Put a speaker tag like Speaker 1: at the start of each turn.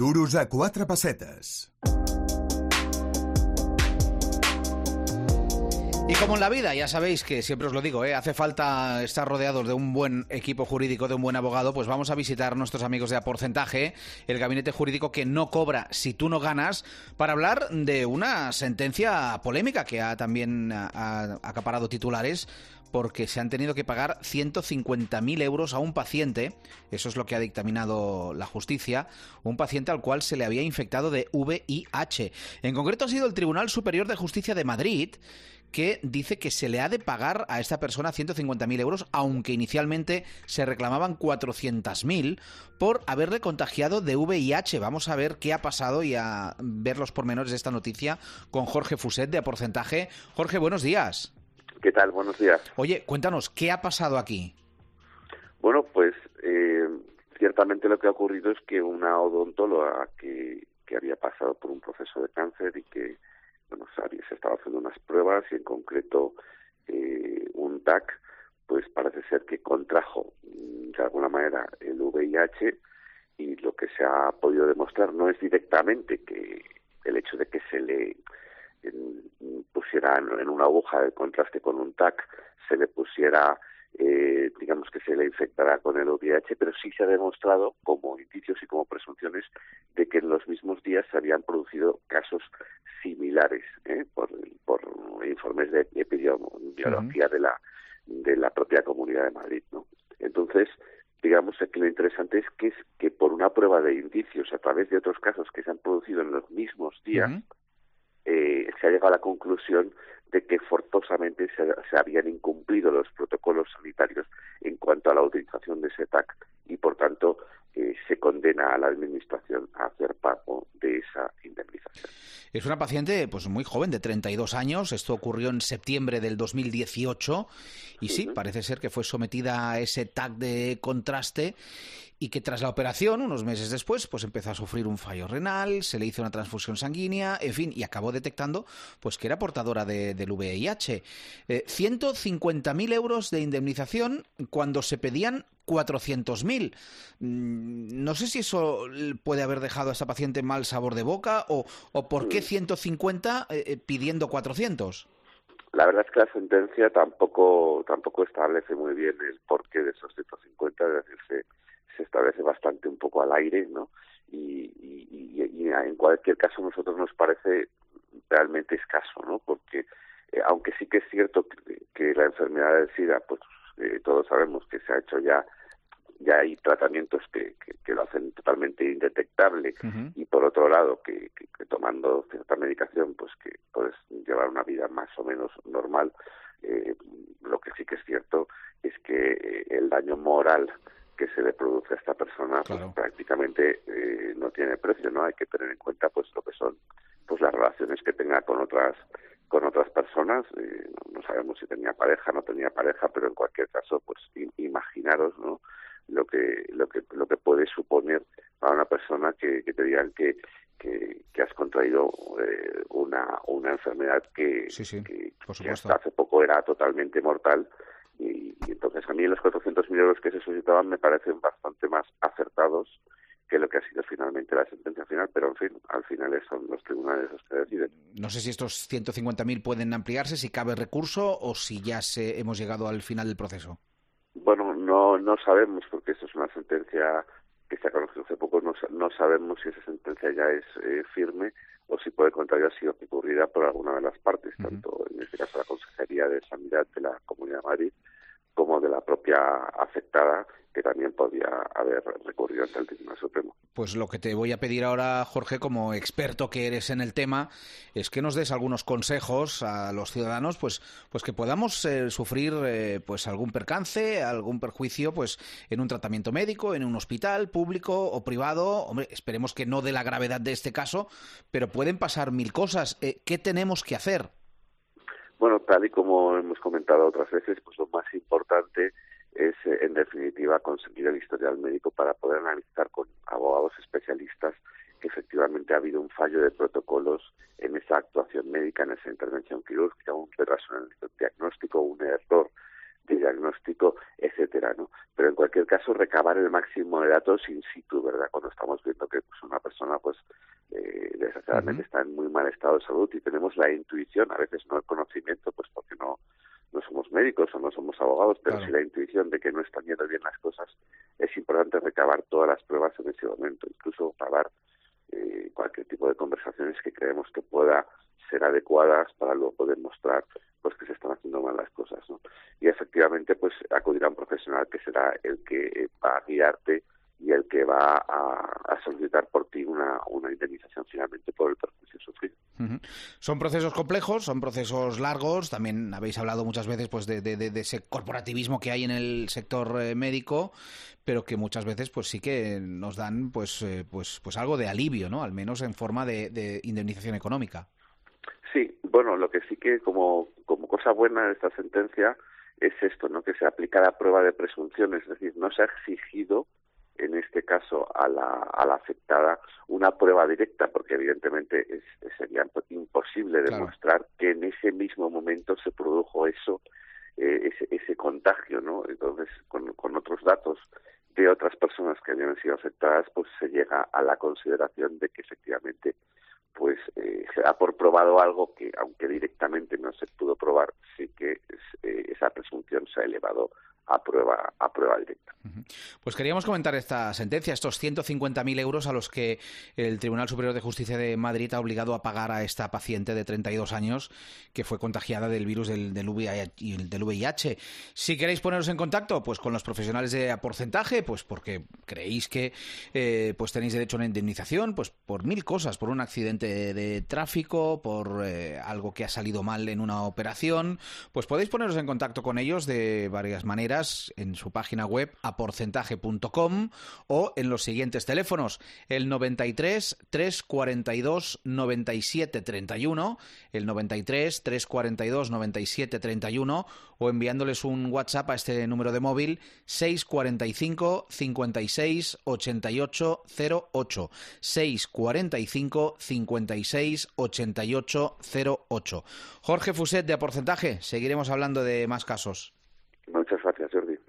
Speaker 1: Duros a quatre pessetes.
Speaker 2: Y como en la vida, ya sabéis que siempre os lo digo, ¿eh? hace falta estar rodeados de un buen equipo jurídico, de un buen abogado, pues vamos a visitar nuestros amigos de A Porcentaje, el gabinete jurídico que no cobra si tú no ganas, para hablar de una sentencia polémica que ha también ha acaparado titulares porque se han tenido que pagar 150.000 euros a un paciente, eso es lo que ha dictaminado la justicia, un paciente al cual se le había infectado de VIH. En concreto ha sido el Tribunal Superior de Justicia de Madrid que dice que se le ha de pagar a esta persona 150.000 euros, aunque inicialmente se reclamaban 400.000 por haberle contagiado de VIH. Vamos a ver qué ha pasado y a ver los pormenores de esta noticia con Jorge Fuset de Porcentaje. Jorge, buenos días.
Speaker 3: ¿Qué tal? Buenos días.
Speaker 2: Oye, cuéntanos, ¿qué ha pasado aquí?
Speaker 3: Bueno, pues eh, ciertamente lo que ha ocurrido es que una odontóloga que, que había pasado por un proceso de cáncer y que bueno, se estaba haciendo unas pruebas y en concreto eh, un TAC, pues parece ser que contrajo mm, de alguna manera el VIH y lo que se ha podido demostrar no es directamente que el hecho de que se le pusiera en una aguja de contraste con un TAC se le pusiera eh, digamos que se le infectará con el VIH, pero sí se ha demostrado como indicios y como presunciones de que en los mismos días se habían producido casos similares ¿eh? por, por informes de epidemiología de la de la propia Comunidad de Madrid, ¿no? Entonces, digamos que lo interesante es que es que por una prueba de indicios a través de otros casos que se han producido en los mismos días, eh, se ha llegado a la conclusión de que forzosamente se, habían incumplido los protocolos sanitarios en cuanto a la utilización de ese TAC y, por tanto, eh, se condena a la Administración a hacer pago de esa indemnización.
Speaker 2: Es una paciente pues muy joven, de 32 años. Esto ocurrió en septiembre del 2018 y sí, parece ser que fue sometida a ese TAC de contraste y que tras la operación, unos meses después, pues empezó a sufrir un fallo renal, se le hizo una transfusión sanguínea, en fin, y acabó detectando pues que era portadora de, del VIH. Eh, 150.000 euros de indemnización cuando se pedían 400.000. Mm, no sé si eso puede haber dejado a esa paciente mal sabor de boca o, o por qué 150 eh, eh, pidiendo 400.
Speaker 3: La verdad es que la sentencia tampoco tampoco establece muy bien el porqué de esos 150, es decir, se, se establece bastante un poco al aire, ¿no? Y, y, y, en cualquier caso nosotros nos parece realmente escaso, ¿no? Porque eh, aunque sí que es cierto que, la enfermedad del SIDA, pues eh, todos sabemos que se ha hecho ya ya hay tratamientos que, que, lo hacen totalmente indetectable y por otro lado que, que, tomando cierta medicación pues que puedes llevar una vida más o menos normal eh, lo que sí que es cierto es que eh, el daño moral que se le produce a esta persona pues, prácticamente eh, no tiene precio no hay que tener en cuenta pues lo que son pues las relaciones que tenga con otras con otras personas eh, no, sabemos si tenía pareja no tenía pareja pero en cualquier caso pues imaginaros no lo que lo que lo que puede suponer para una persona que, que te digan que que, que has contraído eh, una una enfermedad que, que, que hasta hace poco era totalmente mortal y, entonces a mí los 400.000 euros que se solicitaban me parecen bastante más acertados que lo que ha sido finalmente la sentencia final, pero en fin, al final son los tribunales los que deciden.
Speaker 2: No sé si estos 150.000 pueden ampliarse, si cabe recurso o si ya se, hemos llegado al final del proceso.
Speaker 3: Bueno, no, no sabemos, porque esto es una sentencia que se ha conocido hace poco, no, no sabemos si esa sentencia ya es eh, firme o si por el contrario ha sido recurrida por alguna de las partes, tanto en este caso la Consejería de Sanidad de la Comunidad de Madrid como de la propia afectada que también podía haber recurrido ante el Tribunal Supremo.
Speaker 2: Pues lo que te voy a pedir ahora, Jorge, como experto que eres en el tema, es que nos des algunos consejos a los ciudadanos, pues, pues que podamos eh, sufrir eh, pues algún percance, algún perjuicio, pues en un tratamiento médico, en un hospital público o privado. Hombre, esperemos que no de la gravedad de este caso, pero pueden pasar mil cosas. Eh, ¿Qué tenemos que hacer?
Speaker 3: Bueno, tal y como hemos comentado otras veces, pues lo más importante es, eh, en definitiva, conseguir el historial médico para poder analizar con abogados especialistas que efectivamente ha habido un fallo de protocolos en esa actuación médica, en esa intervención quirúrgica, un retraso en el diagnóstico, un error de diagnóstico, etcétera, ¿no? Pero en cualquier caso recabar el máximo de datos in situ, ¿verdad? Cuando estamos viendo que pues, una persona realmente está en muy mal estado de salud y tenemos la intuición, a veces no el conocimiento, pues porque no, no somos médicos o no somos abogados, pero sí la intuición de que no están yendo bien las cosas, es importante recabar todas las pruebas en ese momento, incluso grabar eh, cualquier tipo de conversaciones que creemos que pueda ser adecuadas para luego poder mostrar pues que se están haciendo mal las cosas, ¿no? Y efectivamente, pues acudir a un profesional que será el que va a guiarte y el que va a, solicitar por ti una, una, indemnización finalmente por el perjuicio sufrido.
Speaker 2: Son procesos complejos, son procesos largos. También habéis hablado muchas veces pues de, ese corporativismo que hay en el sector eh, médico, pero que muchas veces pues sí que nos dan pues eh, pues pues algo de alivio, ¿no? Al menos en forma de, indemnización económica.
Speaker 3: Sí, bueno, lo que sí que como como cosa buena de esta sentencia es esto, ¿no? Que se aplica la prueba de presunción, es decir, no se ha exigido en este caso a la, a la afectada una prueba directa, porque evidentemente es, sería imposible demostrar que en ese mismo momento se produjo eso, eh, ese, ese contagio, ¿no? Entonces, con, con otros datos de otras personas que habían sido afectadas, pues se llega a la consideración de que efectivamente pues eh, se ha por probado algo que, aunque directamente no se pudo probar, sí que eh, esa presunción se ha elevado a prueba, a prueba directa.
Speaker 2: Pues queríamos comentar esta sentencia, estos 150.000 euros a los que el Tribunal Superior de Justicia de Madrid ha obligado a pagar a esta paciente de 32 años que fue contagiada del virus del, del, VIH, Si queréis poneros en contacto pues con los profesionales de porcentaje, pues porque creéis que eh, pues tenéis derecho a una indemnización, pues por mil cosas, por un accidente de tráfico, por eh, algo que ha salido mal en una operación, pues podéis poneros en contacto con ellos de varias maneras en su página web aporcentaje.com o en los siguientes teléfonos, el 93 342 97 31, el 93 342 97 31 o enviándoles un WhatsApp a este número de móvil 645 56 88 08 645 56 88 08 Jorge Fuset de Aporcentaje, seguiremos hablando de más casos.
Speaker 3: Muchas gracias